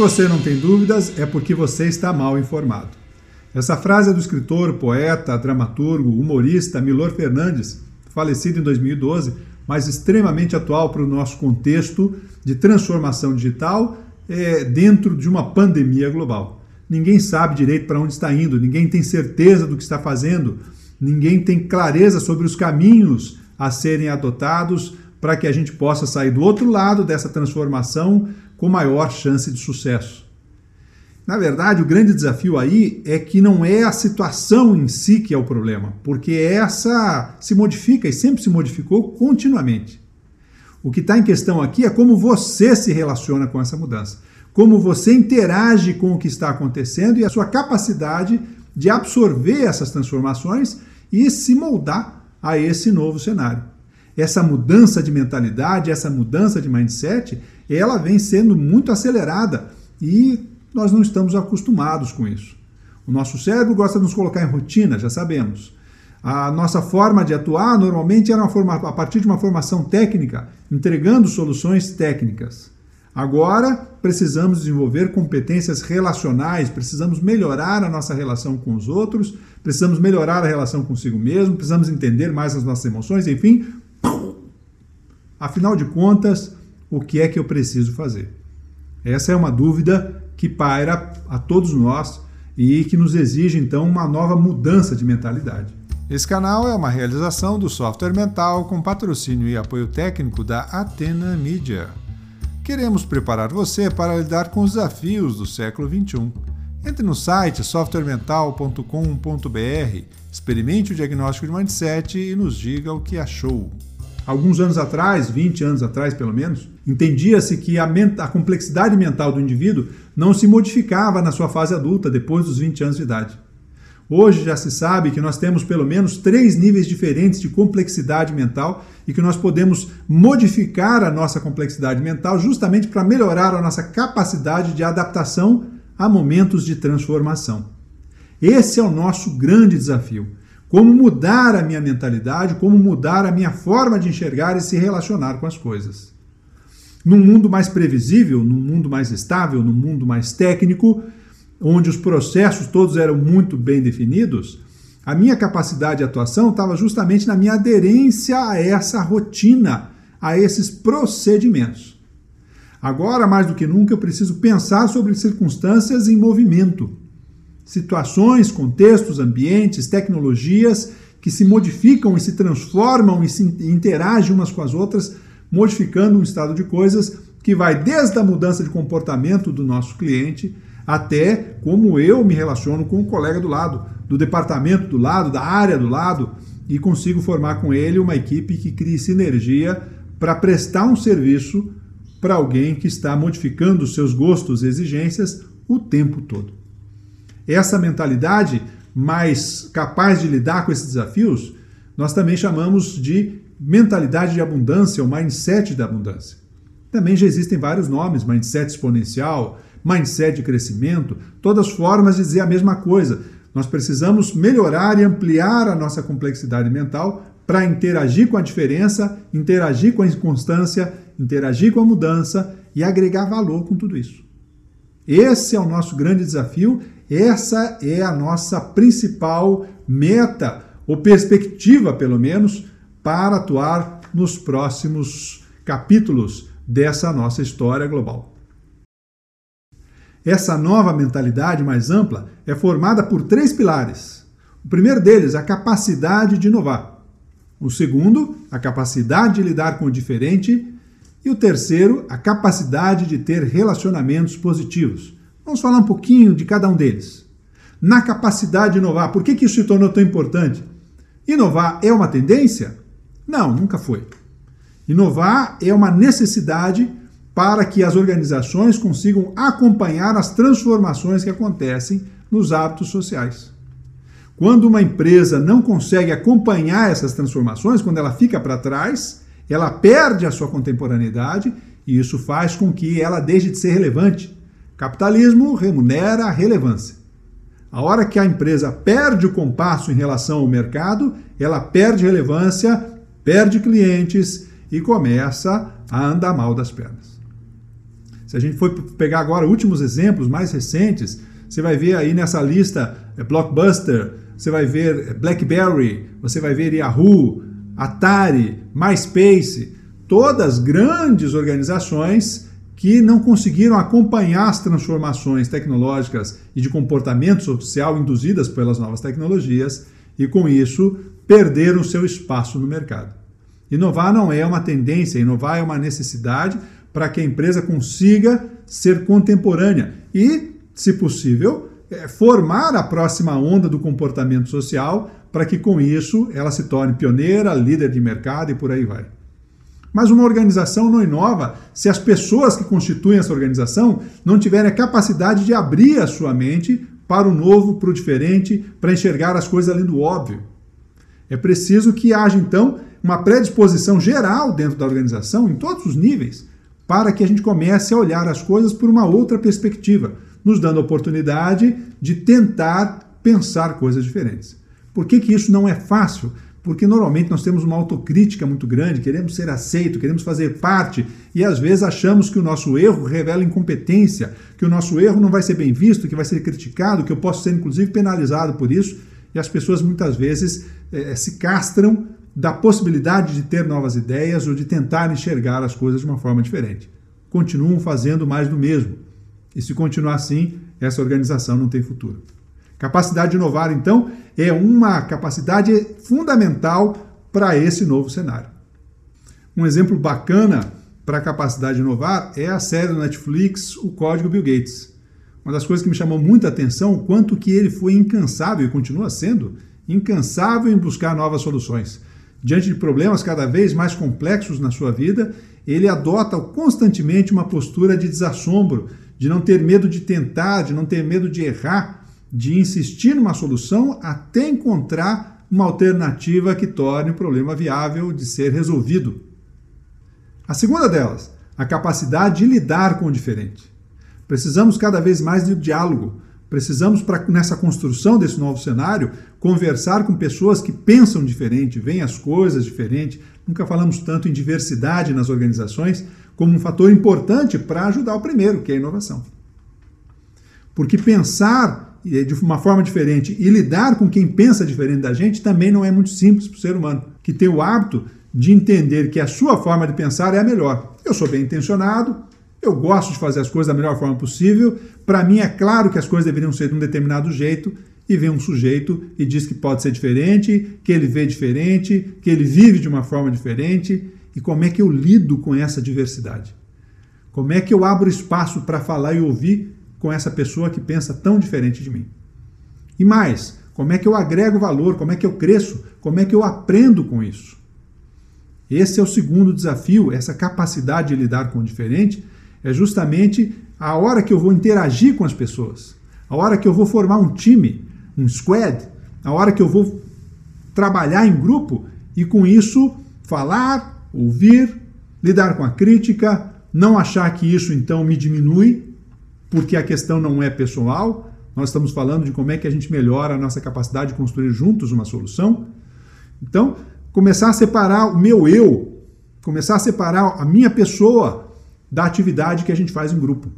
você não tem dúvidas, é porque você está mal informado. Essa frase é do escritor, poeta, dramaturgo, humorista Milor Fernandes, falecido em 2012, mas extremamente atual para o nosso contexto de transformação digital é, dentro de uma pandemia global. Ninguém sabe direito para onde está indo, ninguém tem certeza do que está fazendo, ninguém tem clareza sobre os caminhos a serem adotados para que a gente possa sair do outro lado dessa transformação com maior chance de sucesso. Na verdade, o grande desafio aí é que não é a situação em si que é o problema, porque essa se modifica e sempre se modificou continuamente. O que está em questão aqui é como você se relaciona com essa mudança, como você interage com o que está acontecendo e a sua capacidade de absorver essas transformações e se moldar a esse novo cenário. Essa mudança de mentalidade, essa mudança de mindset, ela vem sendo muito acelerada e nós não estamos acostumados com isso. O nosso cérebro gosta de nos colocar em rotina, já sabemos. A nossa forma de atuar normalmente era forma, a partir de uma formação técnica, entregando soluções técnicas. Agora precisamos desenvolver competências relacionais, precisamos melhorar a nossa relação com os outros, precisamos melhorar a relação consigo mesmo, precisamos entender mais as nossas emoções, enfim. Afinal de contas, o que é que eu preciso fazer? Essa é uma dúvida que paira a todos nós e que nos exige então uma nova mudança de mentalidade. Esse canal é uma realização do Software Mental com patrocínio e apoio técnico da Atena Media. Queremos preparar você para lidar com os desafios do século XXI. Entre no site softwaremental.com.br, experimente o diagnóstico de mindset e nos diga o que achou. Alguns anos atrás, 20 anos atrás pelo menos, entendia-se que a, a, complexidade mental do indivíduo não se modificava na sua fase adulta, depois dos 20 anos de idade. Hoje já se sabe que nós temos pelo menos três níveis diferentes de complexidade mental e que nós podemos modificar a nossa complexidade mental justamente para melhorar a nossa capacidade de adaptação a momentos de transformação. Esse é o nosso grande desafio. Como mudar a minha mentalidade, como mudar a minha forma de enxergar e se relacionar com as coisas. Num mundo mais previsível, num mundo mais estável, num mundo mais técnico, onde os processos todos eram muito bem definidos, a minha capacidade de atuação estava justamente na minha aderência a essa rotina, a esses procedimentos. Agora, mais do que nunca, eu preciso pensar sobre circunstâncias em movimento, situações, contextos, ambientes, tecnologias que se modificam e se transformam e se interagem umas com as outras, modificando um estado de coisas que vai desde a mudança de comportamento do nosso cliente até como eu me relaciono com o colega do lado, do departamento do lado, da área do lado, e consigo formar com ele uma equipe que crie sinergia para prestar um serviço para alguém que está modificando seus gostos e exigências o tempo todo. Essa mentalidade mais capaz de lidar com esses desafios, nós também chamamos de mentalidade de abundância, ou mindset da abundância. Também já existem vários nomes, mindset exponencial, mindset de crescimento, todas formas de dizer a mesma coisa. Nós precisamos melhorar e ampliar a nossa complexidade mental para interagir com a diferença, interagir com a inconstância, interagir com a mudança e agregar valor com tudo isso. Esse é o nosso grande desafio, essa é a nossa principal meta, ou perspectiva, pelo menos, para atuar nos próximos capítulos dessa nossa história global. Essa nova mentalidade mais ampla é formada por três pilares. O primeiro deles, a capacidade de inovar. O segundo, a capacidade de lidar com o diferente. E o terceiro, a capacidade de ter relacionamentos positivos. Vamos falar um pouquinho de cada um deles. Na capacidade de inovar, por que, que isso se tornou tão importante? Inovar é uma tendência? Não, nunca foi. Inovar é uma necessidade para que as organizações consigam acompanhar as transformações que acontecem nos hábitos sociais. Quando uma empresa não consegue acompanhar essas transformações, quando ela fica para trás, ela perde a sua contemporaneidade e isso faz com que ela deixe de ser relevante. Capitalismo remunera a relevância. A hora que a empresa perde o compasso em relação ao mercado, ela perde relevância, perde clientes e começa a andar mal das pernas. Se a gente for pegar agora últimos exemplos mais recentes, você vai ver aí nessa lista é, Blockbuster, você vai ver é, BlackBerry, você vai ver Yahoo, Atari, MySpace, todas grandes organizações que não conseguiram acompanhar as transformações tecnológicas e de comportamento social induzidas pelas novas tecnologias e, com isso, perderam seu espaço no mercado. Inovar não é uma tendência, inovar é uma necessidade para que a empresa consiga ser contemporânea e, se possível, é, formar a próxima onda do comportamento social para que, com isso, ela se torne pioneira, líder de mercado e por aí vai. Mas uma organização não inova se as pessoas que constituem essa organização não tiverem a capacidade de abrir a sua mente para o novo, para o diferente, para enxergar as coisas além do óbvio. É preciso que haja, então, uma predisposição geral dentro da organização, em todos os níveis, para que a gente comece a olhar as coisas por uma outra perspectiva, nos dando a oportunidade de tentar pensar coisas diferentes. Por que, que isso não é fácil? Porque normalmente nós temos uma autocrítica muito grande, queremos ser aceito, queremos fazer parte e às vezes achamos que o nosso erro revela incompetência, que o nosso erro não vai ser bem visto, que vai ser criticado, que eu posso ser inclusive penalizado por isso e as pessoas muitas vezes é, se castram da possibilidade de ter novas ideias ou de tentar enxergar as coisas de uma forma diferente. Continuam fazendo mais do mesmo. E se continuar assim, essa organização não tem futuro. Capacidade de inovar, então, é uma capacidade fundamental para esse novo cenário. Um exemplo bacana para a capacidade de inovar é a série do Netflix O Código Bill Gates. Uma das coisas que me chamou muita atenção, o quanto que ele foi incansável e continua sendo incansável em buscar novas soluções. Diante de problemas cada vez mais complexos na sua vida, ele adota constantemente uma postura de desassombro, de não ter medo de tentar, de não ter medo de errar, de insistir numa solução até encontrar uma alternativa que torne o problema viável de ser resolvido. A segunda delas, a capacidade de lidar com o diferente. Precisamos cada vez mais de diálogo. Precisamos, pra, nessa construção desse novo cenário, conversar com pessoas que pensam diferente, veem as coisas diferente. Nunca falamos tanto em diversidade nas organizações como um fator importante para ajudar o primeiro, que é a inovação. Porque pensar de uma forma diferente. E lidar com quem pensa diferente da gente também não é muito simples para o ser humano, que tem o hábito de entender que a sua forma de pensar é a melhor. Eu sou bem intencionado, eu gosto de fazer as coisas da melhor forma possível, para mim é claro que as coisas deveriam ser de um determinado jeito, e vem um sujeito e diz que pode ser diferente, que ele vê diferente, que ele vive de uma forma diferente, e como é que eu lido com essa diversidade? Como é que eu abro espaço para falar e ouvir com essa pessoa que pensa tão diferente de mim? E mais, como é que eu agrego valor? Como é que eu cresço? Como é que eu aprendo com isso? Esse é o segundo desafio, essa capacidade de lidar com o diferente, é justamente a hora que eu vou interagir com as pessoas, a hora que eu vou formar um time, um squad, a hora que eu vou trabalhar em grupo e com isso falar, ouvir, lidar com a crítica, não achar que isso então me diminui, porque a questão não é pessoal, nós estamos falando de como é que a gente melhora a nossa capacidade de construir juntos uma solução. Então, começar a separar o meu eu, começar a separar a minha pessoa da atividade que a gente faz em grupo,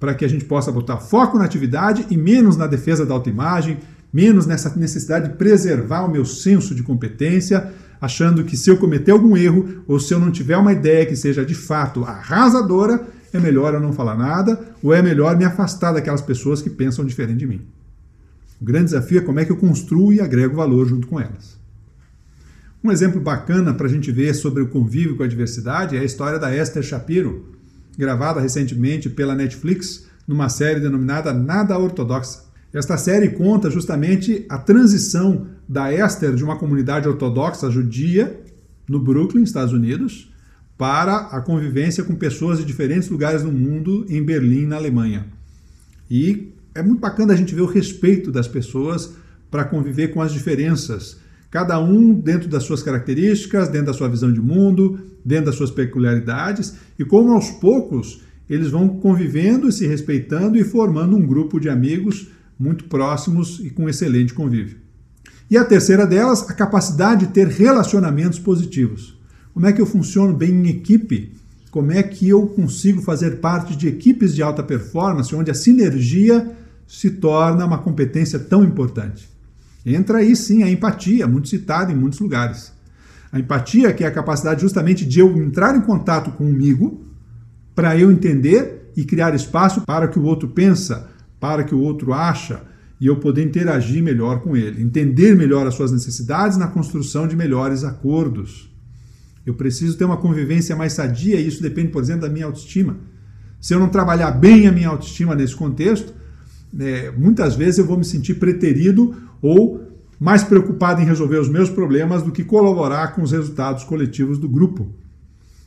para que a gente possa botar foco na atividade e menos na defesa da autoimagem, menos nessa necessidade de preservar o meu senso de competência, achando que se eu cometer algum erro ou se eu não tiver uma ideia que seja de fato arrasadora, é melhor eu não falar nada ou é melhor me afastar daquelas pessoas que pensam diferente de mim. O grande desafio é como é que eu construo e agrego valor junto com elas. Um exemplo bacana para a gente ver sobre o convívio com a diversidade é a história da Esther Shapiro, gravada recentemente pela Netflix numa série denominada Nada Ortodoxa. Esta série conta justamente a transição da Esther de uma comunidade ortodoxa judia no Brooklyn, Estados Unidos, para a convivência com pessoas de diferentes lugares do mundo em Berlim, na Alemanha. E é muito bacana a gente ver o respeito das pessoas para conviver com as diferenças, cada um dentro das suas características, dentro da sua visão de mundo, dentro das suas peculiaridades, e como aos poucos eles vão convivendo e se respeitando e formando um grupo de amigos muito próximos e com excelente convívio. E a terceira delas, a capacidade de ter relacionamentos positivos. Como é que eu funciono bem em equipe? Como é que eu consigo fazer parte de equipes de alta performance onde a sinergia se torna uma competência tão importante? Entra aí sim a empatia, muito citada em muitos lugares. A empatia, que é a capacidade justamente de eu entrar em contato comigo para eu entender e criar espaço para que o outro pensa, para que o outro acha e eu poder interagir melhor com ele, entender melhor as suas necessidades na construção de melhores acordos. Eu preciso ter uma convivência mais sadia e isso depende, por exemplo, da minha autoestima. Se eu não trabalhar bem a minha autoestima nesse contexto, é, muitas vezes eu vou me sentir preterido ou mais preocupado em resolver os meus problemas do que colaborar com os resultados coletivos do grupo.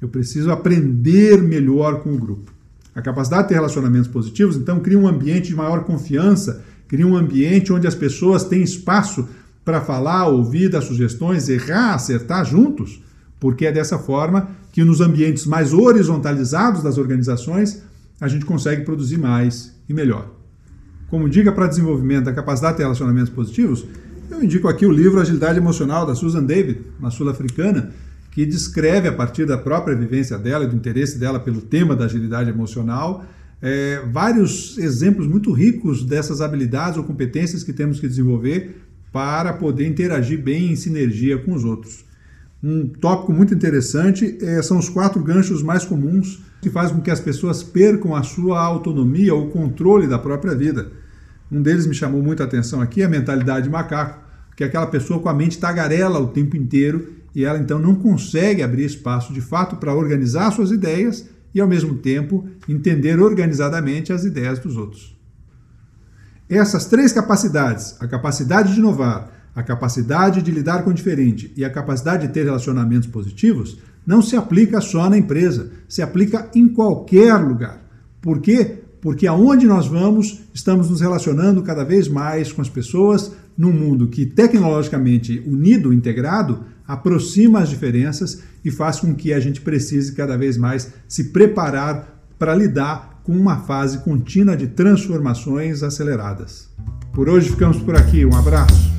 Eu preciso aprender melhor com o grupo. A capacidade de ter relacionamentos positivos, então, cria um ambiente de maior confiança, cria um ambiente onde as pessoas têm espaço para falar, ouvir, dar sugestões, errar, acertar juntos porque é dessa forma que nos ambientes mais horizontalizados das organizações a gente consegue produzir mais e melhor. Como dica para desenvolvimento da capacidade de relacionamentos positivos, eu indico aqui o livro Agilidade Emocional da Susan David, uma sul-africana, que descreve a partir da própria vivência dela e do interesse dela pelo tema da agilidade emocional é, vários exemplos muito ricos dessas habilidades ou competências que temos que desenvolver para poder interagir bem em sinergia com os outros. Um tópico muito interessante é, são os quatro ganchos mais comuns que fazem com que as pessoas percam a sua autonomia ou controle da própria vida. Um deles me chamou muito a atenção aqui, a mentalidade de macaco, que é aquela pessoa com a mente tagarela o tempo inteiro e ela então não consegue abrir espaço de fato para organizar suas ideias e ao mesmo tempo entender organizadamente as ideias dos outros. Essas três capacidades, a capacidade de inovar, a capacidade de lidar com o diferente e a capacidade de ter relacionamentos positivos não se aplica só na empresa, se aplica em qualquer lugar. Por quê? Porque aonde nós vamos, estamos nos relacionando cada vez mais com as pessoas num mundo que tecnologicamente unido, integrado, aproxima as diferenças e faz com que a gente precise cada vez mais se preparar para lidar com uma fase contínua de transformações aceleradas. Por hoje ficamos por aqui. Um abraço.